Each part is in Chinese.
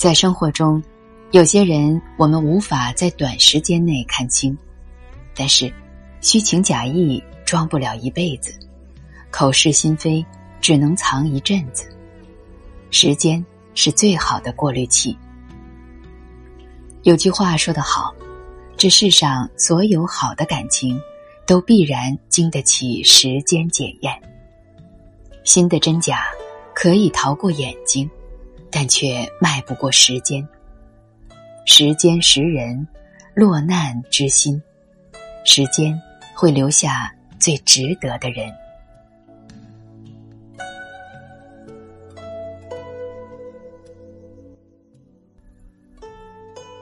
在生活中，有些人我们无法在短时间内看清，但是虚情假意装不了一辈子，口是心非只能藏一阵子。时间是最好的过滤器。有句话说得好：“这世上所有好的感情，都必然经得起时间检验。心的真假可以逃过眼睛。”但却迈不过时间。时间识人，落难知心。时间会留下最值得的人。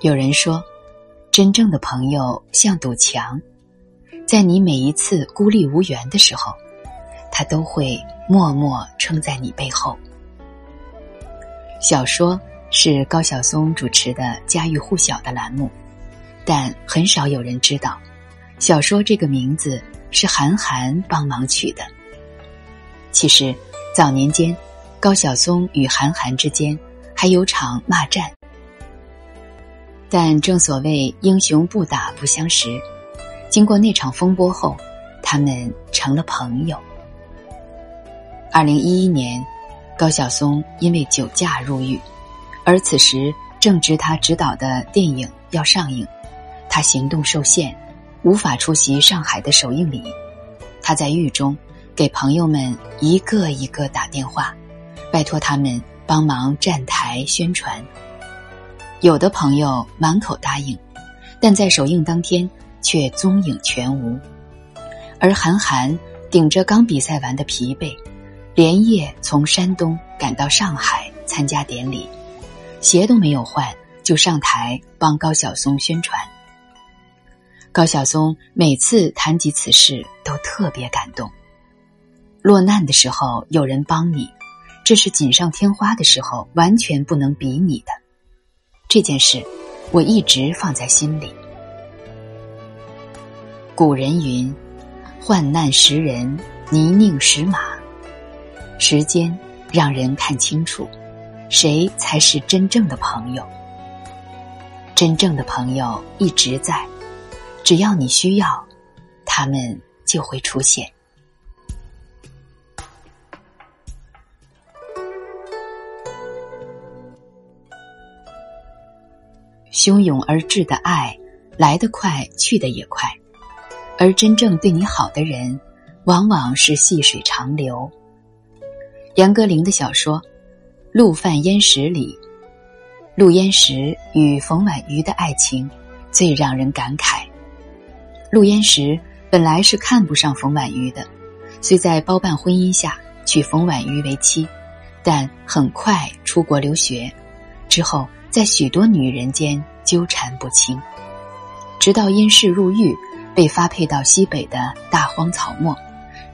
有人说，真正的朋友像堵墙，在你每一次孤立无援的时候，他都会默默撑在你背后。小说是高晓松主持的家喻户晓的栏目，但很少有人知道，小说这个名字是韩寒帮忙取的。其实，早年间，高晓松与韩寒之间还有场骂战，但正所谓英雄不打不相识，经过那场风波后，他们成了朋友。二零一一年。高晓松因为酒驾入狱，而此时正值他执导的电影要上映，他行动受限，无法出席上海的首映礼。他在狱中给朋友们一个一个打电话，拜托他们帮忙站台宣传。有的朋友满口答应，但在首映当天却踪影全无。而韩寒顶着刚比赛完的疲惫。连夜从山东赶到上海参加典礼，鞋都没有换就上台帮高晓松宣传。高晓松每次谈及此事都特别感动。落难的时候有人帮你，这是锦上添花的时候完全不能比拟的。这件事我一直放在心里。古人云：“患难识人，泥泞识马。”时间让人看清楚，谁才是真正的朋友。真正的朋友一直在，只要你需要，他们就会出现。汹涌而至的爱，来得快，去得也快；而真正对你好的人，往往是细水长流。杨歌苓的小说《陆犯焉识》里，陆焉识与冯婉瑜的爱情最让人感慨。陆焉识本来是看不上冯婉瑜的，虽在包办婚姻下娶冯婉瑜为妻，但很快出国留学，之后在许多女人间纠缠不清，直到因事入狱，被发配到西北的大荒草漠，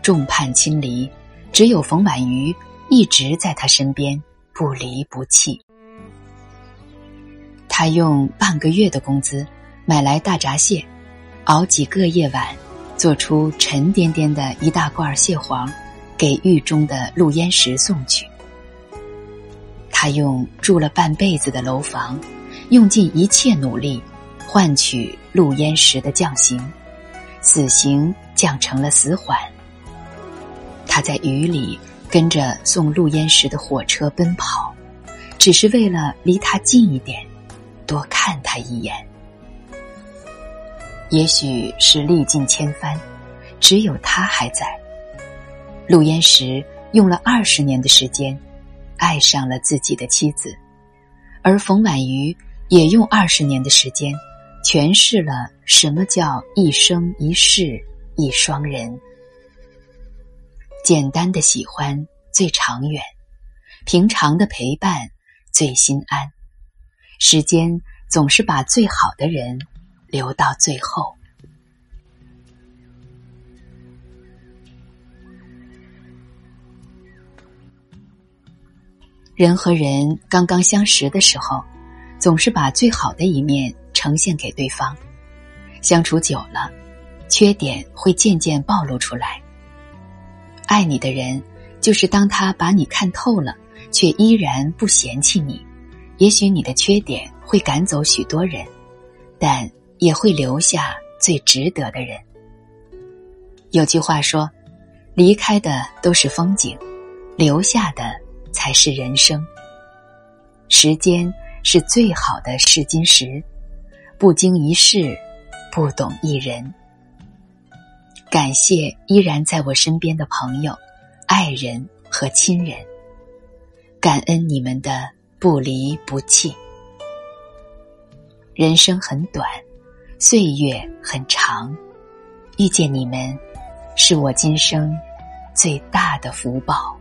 众叛亲离，只有冯婉瑜。一直在他身边，不离不弃。他用半个月的工资买来大闸蟹，熬几个夜晚，做出沉甸甸的一大罐蟹黄，给狱中的陆焉识送去。他用住了半辈子的楼房，用尽一切努力，换取陆焉识的降刑，死刑降成了死缓。他在雨里。跟着送陆焉识的火车奔跑，只是为了离他近一点，多看他一眼。也许是历尽千帆，只有他还在。陆焉识用了二十年的时间，爱上了自己的妻子，而冯婉瑜也用二十年的时间，诠释了什么叫一生一世一双人。简单的喜欢最长远，平常的陪伴最心安。时间总是把最好的人留到最后。人和人刚刚相识的时候，总是把最好的一面呈现给对方。相处久了，缺点会渐渐暴露出来。爱你的人，就是当他把你看透了，却依然不嫌弃你，也许你的缺点会赶走许多人，但也会留下最值得的人。有句话说：“离开的都是风景，留下的才是人生。”时间是最好的试金石，不经一事，不懂一人。感谢依然在我身边的朋友、爱人和亲人，感恩你们的不离不弃。人生很短，岁月很长，遇见你们，是我今生最大的福报。